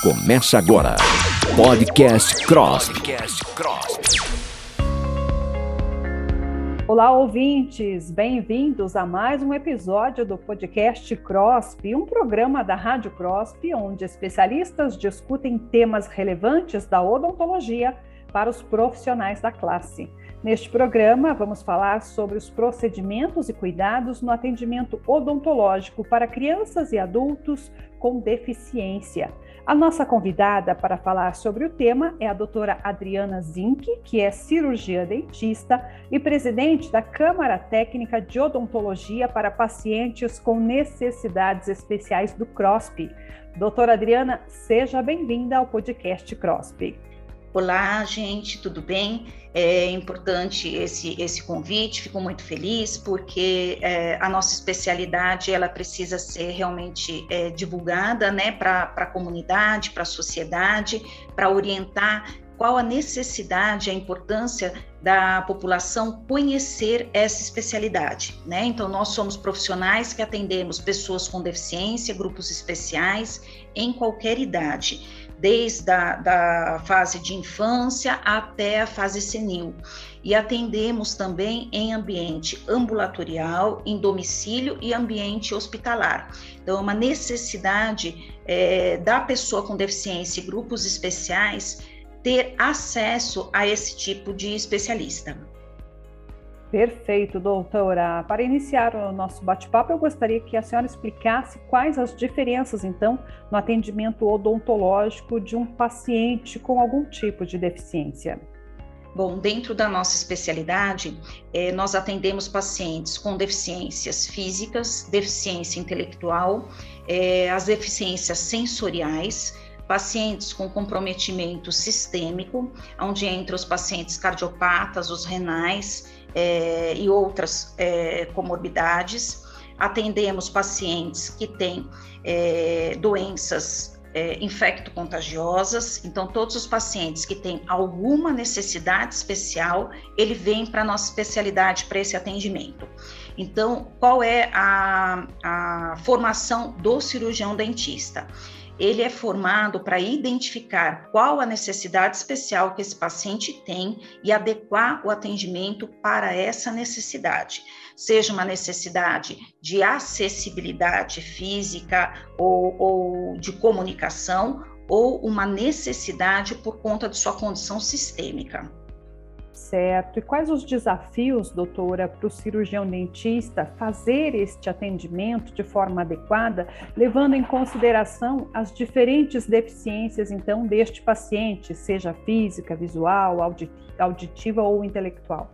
Começa agora. Podcast Cross. Olá, ouvintes! Bem-vindos a mais um episódio do podcast CROSP, um programa da Rádio CROSP, onde especialistas discutem temas relevantes da odontologia para os profissionais da classe. Neste programa, vamos falar sobre os procedimentos e cuidados no atendimento odontológico para crianças e adultos com deficiência. A nossa convidada para falar sobre o tema é a doutora Adriana Zink, que é cirurgia dentista e presidente da Câmara Técnica de Odontologia para Pacientes com Necessidades Especiais do CROSP. Doutora Adriana, seja bem-vinda ao podcast CROSP. Olá, gente, tudo bem? É importante esse, esse convite, fico muito feliz porque é, a nossa especialidade ela precisa ser realmente é, divulgada né, para a comunidade, para a sociedade, para orientar qual a necessidade, a importância da população conhecer essa especialidade, né? Então, nós somos profissionais que atendemos pessoas com deficiência, grupos especiais, em qualquer idade desde a da fase de infância até a fase senil. E atendemos também em ambiente ambulatorial, em domicílio e ambiente hospitalar. Então, é uma necessidade é, da pessoa com deficiência e grupos especiais ter acesso a esse tipo de especialista. Perfeito, doutora. Para iniciar o nosso bate-papo, eu gostaria que a senhora explicasse quais as diferenças, então, no atendimento odontológico de um paciente com algum tipo de deficiência. Bom, dentro da nossa especialidade, eh, nós atendemos pacientes com deficiências físicas, deficiência intelectual, eh, as deficiências sensoriais, pacientes com comprometimento sistêmico, onde entra os pacientes cardiopatas, os renais, é, e outras é, comorbidades. Atendemos pacientes que têm é, doenças é, infecto-contagiosas. Então, todos os pacientes que têm alguma necessidade especial, ele vem para a nossa especialidade para esse atendimento. Então, qual é a, a formação do cirurgião dentista? Ele é formado para identificar qual a necessidade especial que esse paciente tem e adequar o atendimento para essa necessidade, seja uma necessidade de acessibilidade física ou, ou de comunicação, ou uma necessidade por conta de sua condição sistêmica. Certo. E quais os desafios, doutora, para o cirurgião dentista fazer este atendimento de forma adequada, levando em consideração as diferentes deficiências, então, deste paciente, seja física, visual, auditiva ou intelectual?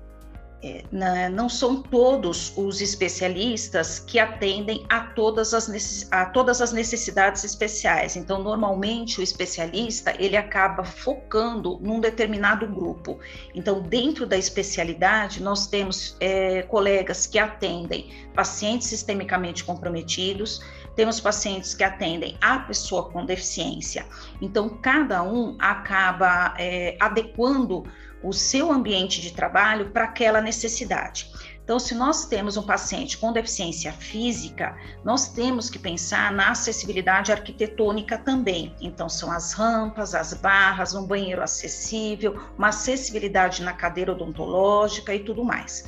É, não são todos os especialistas que atendem a todas, as, a todas as necessidades especiais. Então, normalmente, o especialista, ele acaba focando num determinado grupo. Então, dentro da especialidade, nós temos é, colegas que atendem pacientes sistemicamente comprometidos, temos pacientes que atendem a pessoa com deficiência. Então, cada um acaba é, adequando o seu ambiente de trabalho para aquela necessidade. Então, se nós temos um paciente com deficiência física, nós temos que pensar na acessibilidade arquitetônica também. Então, são as rampas, as barras, um banheiro acessível, uma acessibilidade na cadeira odontológica e tudo mais.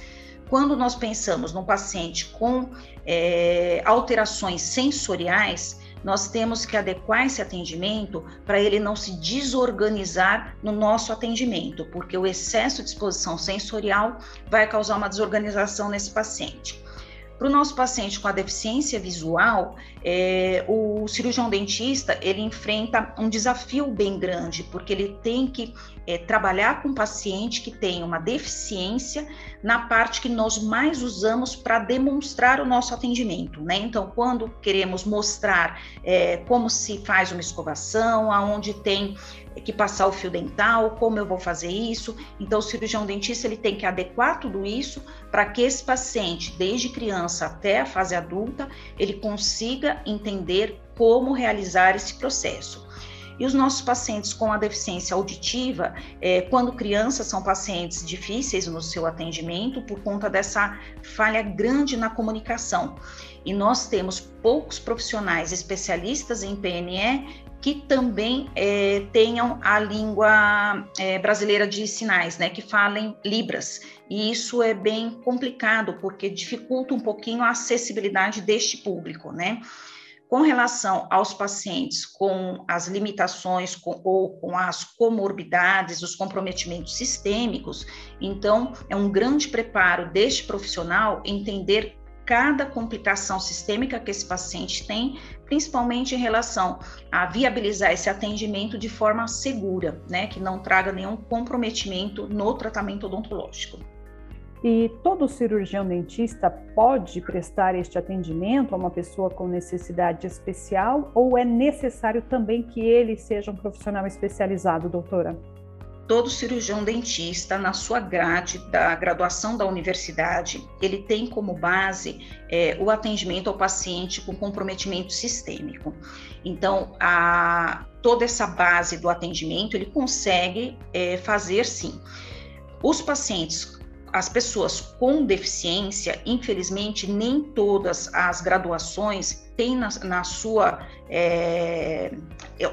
Quando nós pensamos num paciente com é, alterações sensoriais, nós temos que adequar esse atendimento para ele não se desorganizar no nosso atendimento, porque o excesso de exposição sensorial vai causar uma desorganização nesse paciente. Para o nosso paciente com a deficiência visual, é, o cirurgião dentista ele enfrenta um desafio bem grande, porque ele tem que é, trabalhar com um paciente que tem uma deficiência na parte que nós mais usamos para demonstrar o nosso atendimento, né? Então, quando queremos mostrar é, como se faz uma escovação, aonde tem que passar o fio dental, como eu vou fazer isso. Então, o cirurgião dentista ele tem que adequar tudo isso para que esse paciente, desde criança até a fase adulta, ele consiga entender como realizar esse processo. E os nossos pacientes com a deficiência auditiva, é, quando crianças, são pacientes difíceis no seu atendimento por conta dessa falha grande na comunicação. E nós temos poucos profissionais especialistas em PNE que também é, tenham a língua é, brasileira de sinais, né, que falem Libras. E isso é bem complicado, porque dificulta um pouquinho a acessibilidade deste público, né? Com relação aos pacientes com as limitações com, ou com as comorbidades, os comprometimentos sistêmicos, então é um grande preparo deste profissional entender cada complicação sistêmica que esse paciente tem, principalmente em relação a viabilizar esse atendimento de forma segura, né, que não traga nenhum comprometimento no tratamento odontológico. E todo cirurgião dentista pode prestar este atendimento a uma pessoa com necessidade especial ou é necessário também que ele seja um profissional especializado, doutora? Todo cirurgião dentista, na sua grade da graduação da universidade, ele tem como base é, o atendimento ao paciente com comprometimento sistêmico. Então, a, toda essa base do atendimento ele consegue é, fazer sim. Os pacientes as pessoas com deficiência, infelizmente, nem todas as graduações têm na, na sua é,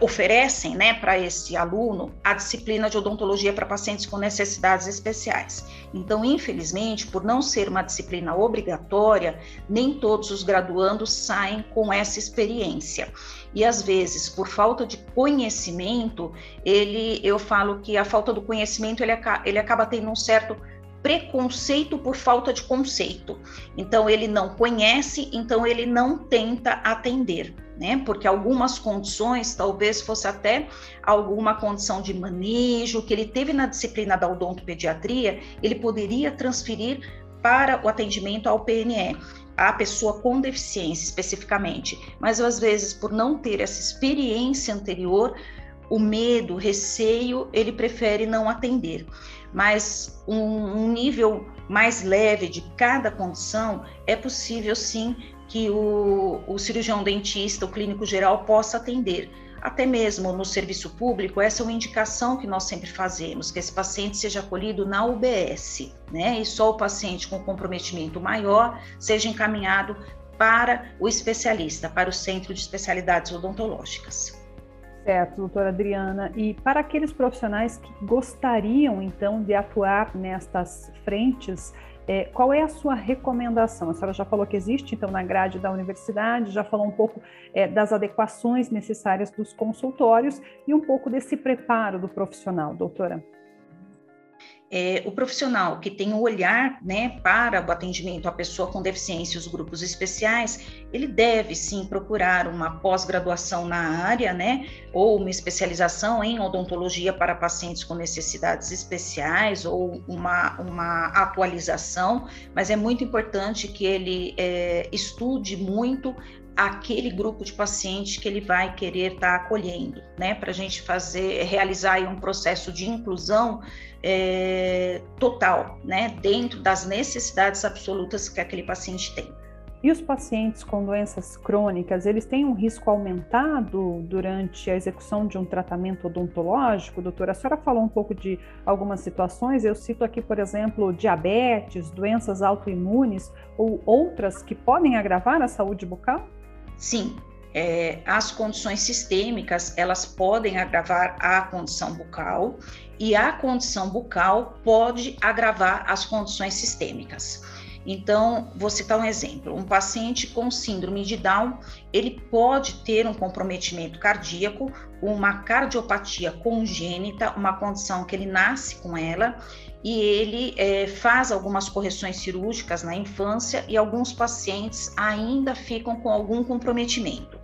oferecem, né, para esse aluno a disciplina de odontologia para pacientes com necessidades especiais. Então, infelizmente, por não ser uma disciplina obrigatória, nem todos os graduandos saem com essa experiência. E às vezes, por falta de conhecimento, ele, eu falo que a falta do conhecimento ele, ele acaba tendo um certo preconceito por falta de conceito. Então, ele não conhece, então ele não tenta atender, né? Porque algumas condições, talvez fosse até alguma condição de manejo que ele teve na disciplina da odontopediatria, ele poderia transferir para o atendimento ao PNE a pessoa com deficiência especificamente, mas às vezes por não ter essa experiência anterior, o medo, o receio, ele prefere não atender mas um, um nível mais leve de cada condição, é possível sim que o, o cirurgião dentista, o clínico geral, possa atender. Até mesmo no serviço público, essa é uma indicação que nós sempre fazemos, que esse paciente seja acolhido na UBS, né? E só o paciente com comprometimento maior seja encaminhado para o especialista, para o centro de especialidades odontológicas. Certo, doutora Adriana. E para aqueles profissionais que gostariam, então, de atuar nestas frentes, é, qual é a sua recomendação? A senhora já falou que existe, então, na grade da universidade, já falou um pouco é, das adequações necessárias dos consultórios e um pouco desse preparo do profissional, doutora é, o profissional que tem o um olhar né, para o atendimento à pessoa com deficiência e os grupos especiais, ele deve sim procurar uma pós-graduação na área, né, ou uma especialização em odontologia para pacientes com necessidades especiais, ou uma, uma atualização, mas é muito importante que ele é, estude muito aquele grupo de pacientes que ele vai querer estar tá acolhendo, né? Para a gente fazer, realizar um processo de inclusão é, total, né? Dentro das necessidades absolutas que aquele paciente tem. E os pacientes com doenças crônicas, eles têm um risco aumentado durante a execução de um tratamento odontológico, doutora? A senhora falou um pouco de algumas situações, eu cito aqui, por exemplo, diabetes, doenças autoimunes ou outras que podem agravar a saúde bucal? Sim, é, as condições sistêmicas elas podem agravar a condição bucal e a condição bucal pode agravar as condições sistêmicas. Então, vou citar um exemplo: um paciente com síndrome de Down, ele pode ter um comprometimento cardíaco, uma cardiopatia congênita, uma condição que ele nasce com ela, e ele é, faz algumas correções cirúrgicas na infância e alguns pacientes ainda ficam com algum comprometimento.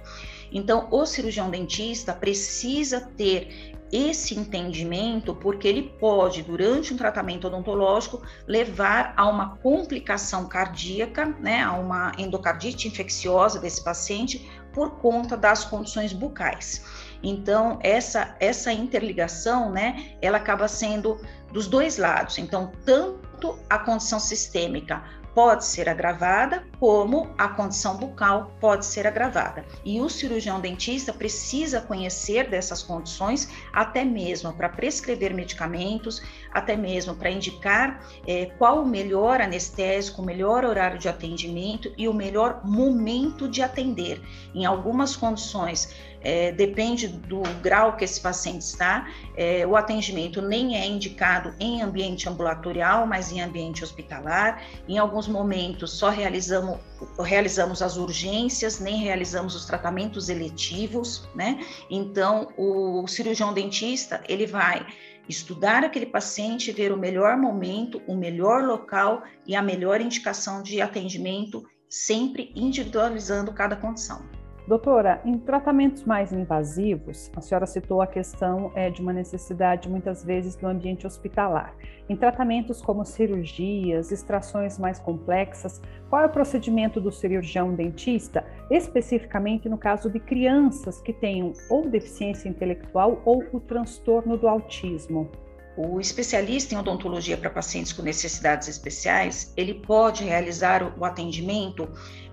Então, o cirurgião dentista precisa ter esse entendimento, porque ele pode, durante um tratamento odontológico, levar a uma complicação cardíaca, né, a uma endocardite infecciosa desse paciente por conta das condições bucais. Então, essa, essa interligação, né, ela acaba sendo dos dois lados. Então, tanto a condição sistêmica pode ser agravada, como a condição bucal pode ser agravada. E o cirurgião dentista precisa conhecer dessas condições, até mesmo para prescrever medicamentos, até mesmo para indicar é, qual o melhor anestésico, o melhor horário de atendimento e o melhor momento de atender. Em algumas condições, é, depende do grau que esse paciente está, é, o atendimento nem é indicado em ambiente ambulatorial, mas em ambiente hospitalar. Em alguns momentos só realizamos, realizamos as urgências, nem realizamos os tratamentos eletivos, né? Então, o cirurgião dentista, ele vai estudar aquele paciente, ver o melhor momento, o melhor local e a melhor indicação de atendimento, sempre individualizando cada condição. Doutora, em tratamentos mais invasivos, a senhora citou a questão é, de uma necessidade muitas vezes do ambiente hospitalar. Em tratamentos como cirurgias, extrações mais complexas, qual é o procedimento do cirurgião dentista, especificamente no caso de crianças que tenham ou deficiência intelectual ou o transtorno do autismo? O especialista em odontologia para pacientes com necessidades especiais, ele pode realizar o atendimento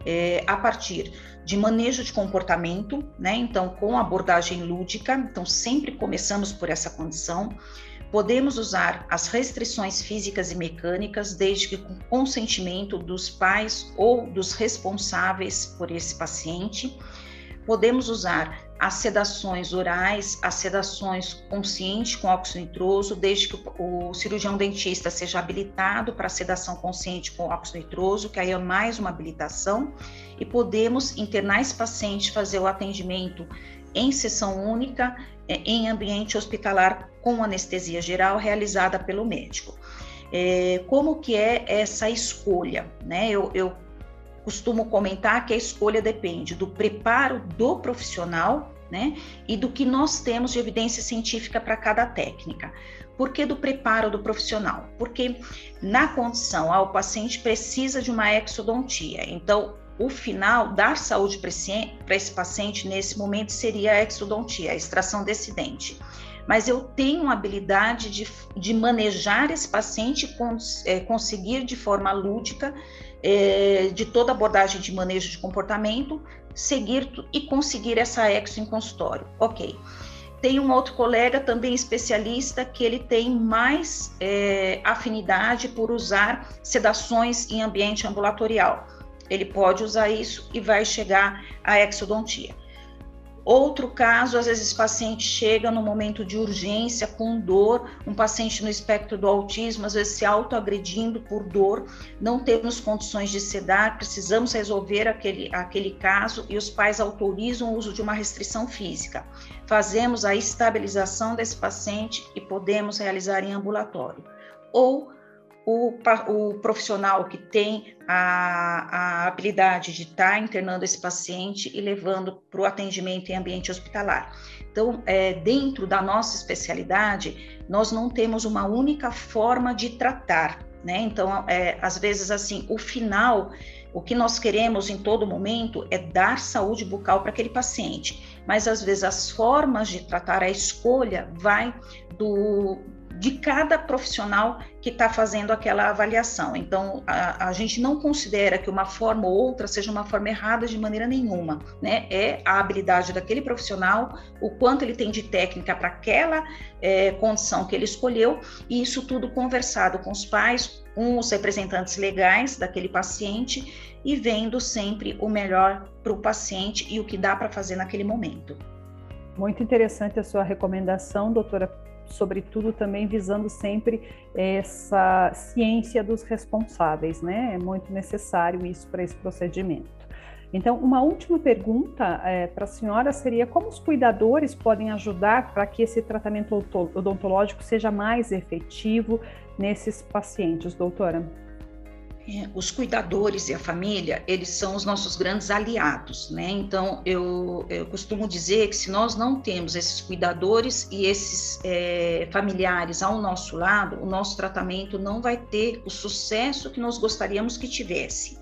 é, a partir de manejo de comportamento, né? Então, com abordagem lúdica, então sempre começamos por essa condição. Podemos usar as restrições físicas e mecânicas, desde que com consentimento dos pais ou dos responsáveis por esse paciente. Podemos usar as sedações orais, as sedações conscientes com óxido nitroso, desde que o, cirurgião dentista seja habilitado para sedação consciente com óxido nitroso, que aí é mais uma habilitação, e podemos internar esse paciente, fazer o atendimento em sessão única, é, em ambiente hospitalar com anestesia geral realizada pelo médico. É, como que é essa escolha? Né? Eu, eu costumo comentar que a escolha depende do preparo do profissional, né, e do que nós temos de evidência científica para cada técnica. Por que do preparo do profissional? Porque na condição, ah, o paciente precisa de uma exodontia. Então, o final dar saúde para esse paciente nesse momento seria a exodontia, a extração desse dente mas eu tenho a habilidade de, de manejar esse paciente, cons, é, conseguir de forma lúdica, é, de toda abordagem de manejo de comportamento, seguir e conseguir essa exo em consultório. Ok. Tem um outro colega também especialista que ele tem mais é, afinidade por usar sedações em ambiente ambulatorial. Ele pode usar isso e vai chegar à exodontia. Outro caso, às vezes, paciente chega no momento de urgência com dor, um paciente no espectro do autismo, às vezes se autoagredindo por dor, não temos condições de sedar, precisamos resolver aquele, aquele caso e os pais autorizam o uso de uma restrição física. Fazemos a estabilização desse paciente e podemos realizar em ambulatório. Ou o, o profissional que tem a, a habilidade de estar tá internando esse paciente e levando para o atendimento em ambiente hospitalar. Então, é, dentro da nossa especialidade, nós não temos uma única forma de tratar, né? Então, é, às vezes, assim, o final, o que nós queremos em todo momento é dar saúde bucal para aquele paciente, mas às vezes as formas de tratar, a escolha vai do, de cada profissional que está fazendo aquela avaliação. Então, a, a, gente não considera que uma forma ou outra seja uma forma errada de maneira nenhuma, né? É a habilidade daquele profissional, o quanto ele tem de técnica para aquela é, condição que ele escolheu, e isso tudo conversado com os pais, com os representantes legais daquele paciente e vendo sempre o melhor para o paciente e o que dá para fazer naquele momento. Muito interessante a sua recomendação, doutora sobretudo também visando sempre essa ciência dos responsáveis, né? É muito necessário isso para esse procedimento. Então, uma última pergunta é, para a senhora seria como os cuidadores podem ajudar para que esse tratamento odontológico seja mais efetivo nesses pacientes, doutora? É, os cuidadores e a família, eles são os nossos grandes aliados, né? Então, eu, eu costumo dizer que se nós não temos esses cuidadores e esses é, familiares ao nosso lado, o nosso tratamento não vai ter o sucesso que nós gostaríamos que tivesse.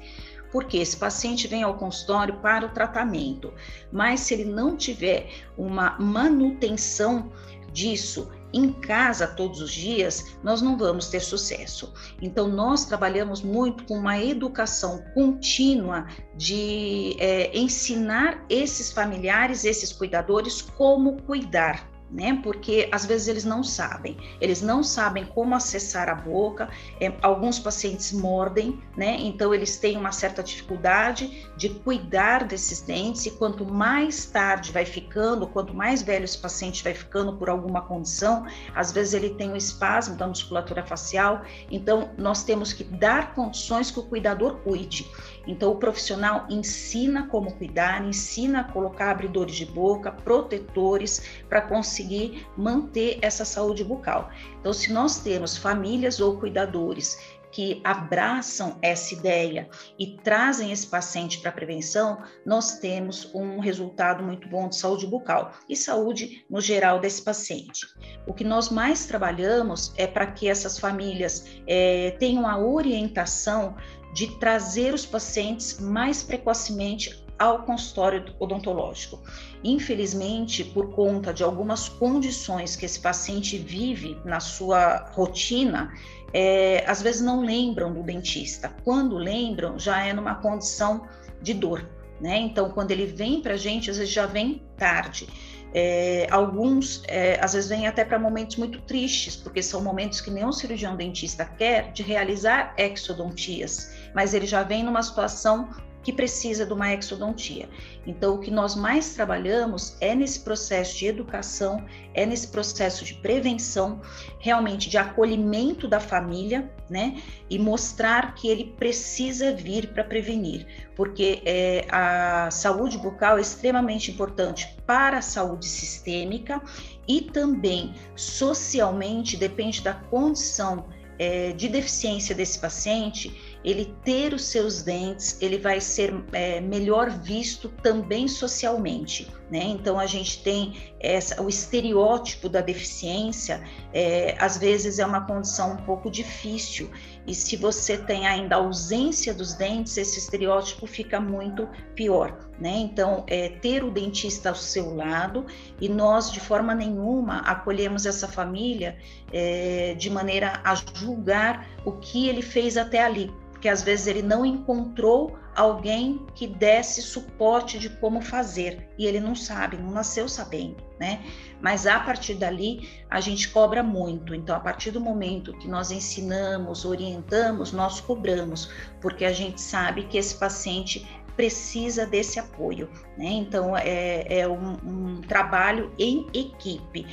Porque esse paciente vem ao consultório para o tratamento, mas se ele não tiver uma manutenção disso, em casa todos os dias, nós não vamos ter sucesso. Então, nós trabalhamos muito com uma educação contínua de é, ensinar esses familiares, esses cuidadores, como cuidar né? Porque às vezes eles não sabem, eles não sabem como acessar a boca. É, alguns pacientes mordem, né? Então eles têm uma certa dificuldade de cuidar desses dentes. E quanto mais tarde vai ficando, quanto mais velho esse paciente vai ficando por alguma condição, às vezes ele tem um espasmo da musculatura facial. Então nós temos que dar condições que o cuidador cuide. Então o profissional ensina como cuidar, ensina a colocar abridores de boca, protetores para conseguir manter essa saúde bucal. Então, se nós temos famílias ou cuidadores que abraçam essa ideia e trazem esse paciente para prevenção, nós temos um resultado muito bom de saúde bucal e saúde no geral desse paciente. O que nós mais trabalhamos é para que essas famílias é, tenham a orientação de trazer os pacientes mais precocemente ao consultório odontológico. Infelizmente, por conta de algumas condições que esse paciente vive na sua rotina, é, às vezes não lembram do dentista. Quando lembram, já é numa condição de dor. Né? Então, quando ele vem para a gente, às vezes já vem tarde. É, alguns, é, às vezes, vêm até para momentos muito tristes, porque são momentos que nenhum cirurgião dentista quer de realizar exodontias, mas ele já vem numa situação que precisa de uma exodontia. Então, o que nós mais trabalhamos é nesse processo de educação, é nesse processo de prevenção, realmente de acolhimento da família, né? E mostrar que ele precisa vir para prevenir, porque é, a saúde bucal é extremamente importante para a saúde sistêmica e também socialmente, depende da condição é, de deficiência desse paciente, ele ter os seus dentes, ele vai ser é, melhor visto também socialmente, né? Então a gente tem essa, o estereótipo da deficiência, é, às vezes é uma condição um pouco difícil e se você tem ainda ausência dos dentes, esse estereótipo fica muito pior, né? Então é, ter o dentista ao seu lado e nós de forma nenhuma acolhemos essa família é, de maneira a julgar o que ele fez até ali porque às vezes ele não encontrou alguém que desse suporte de como fazer e ele não sabe, não nasceu sabendo, né? Mas a partir dali a gente cobra muito. Então, a partir do momento que nós ensinamos, orientamos, nós cobramos, porque a gente sabe que esse paciente precisa desse apoio. Né? Então, é, é um, um, trabalho em equipe,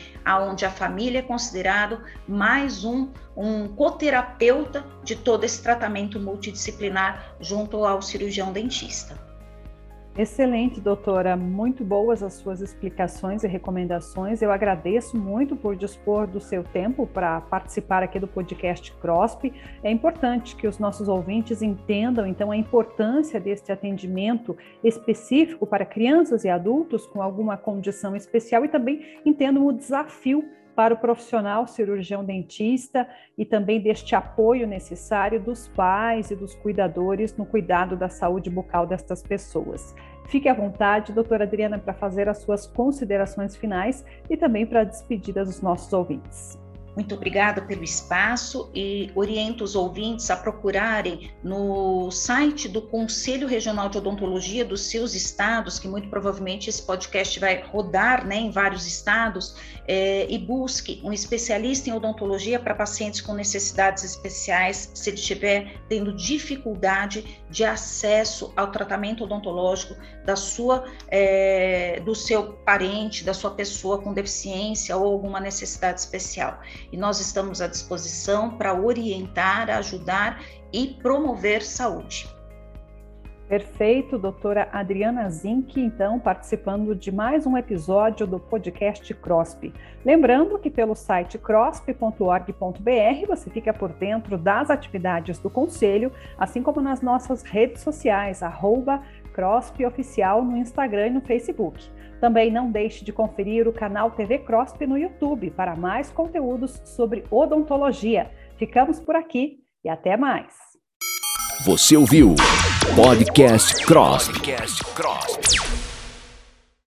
onde a família é considerado mais um, um coterapeuta de todo esse tratamento multidisciplinar junto ao cirurgião dentista. Excelente, doutora. Muito boas as suas explicações e recomendações. Eu agradeço muito por dispor do seu tempo para participar aqui do podcast CROSP. É importante que os nossos ouvintes entendam, então, a importância deste atendimento específico para crianças e adultos com alguma condição especial e também entendam o desafio para o profissional cirurgião dentista e também deste apoio necessário dos pais e dos cuidadores no cuidado da saúde bucal destas pessoas. Fique à vontade, doutora Adriana, para fazer as suas considerações finais e também para a despedida dos nossos ouvintes. Muito obrigada pelo espaço e oriento os ouvintes a procurarem no site do Conselho Regional de Odontologia dos seus estados, que muito provavelmente esse podcast vai rodar né, em vários estados, é, e busque um especialista em odontologia para pacientes com necessidades especiais, se ele estiver tendo dificuldade de acesso ao tratamento odontológico da sua, é, do seu parente, da sua pessoa com deficiência ou alguma necessidade especial e nós estamos à disposição para orientar, ajudar e promover saúde. Perfeito, doutora Adriana Zink, então, participando de mais um episódio do podcast CROSP. Lembrando que pelo site crosp.org.br você fica por dentro das atividades do Conselho, assim como nas nossas redes sociais, arroba CROSP Oficial no Instagram e no Facebook. Também não deixe de conferir o canal TV CROSP no YouTube para mais conteúdos sobre odontologia. Ficamos por aqui e até mais. Você ouviu Podcast CROSP.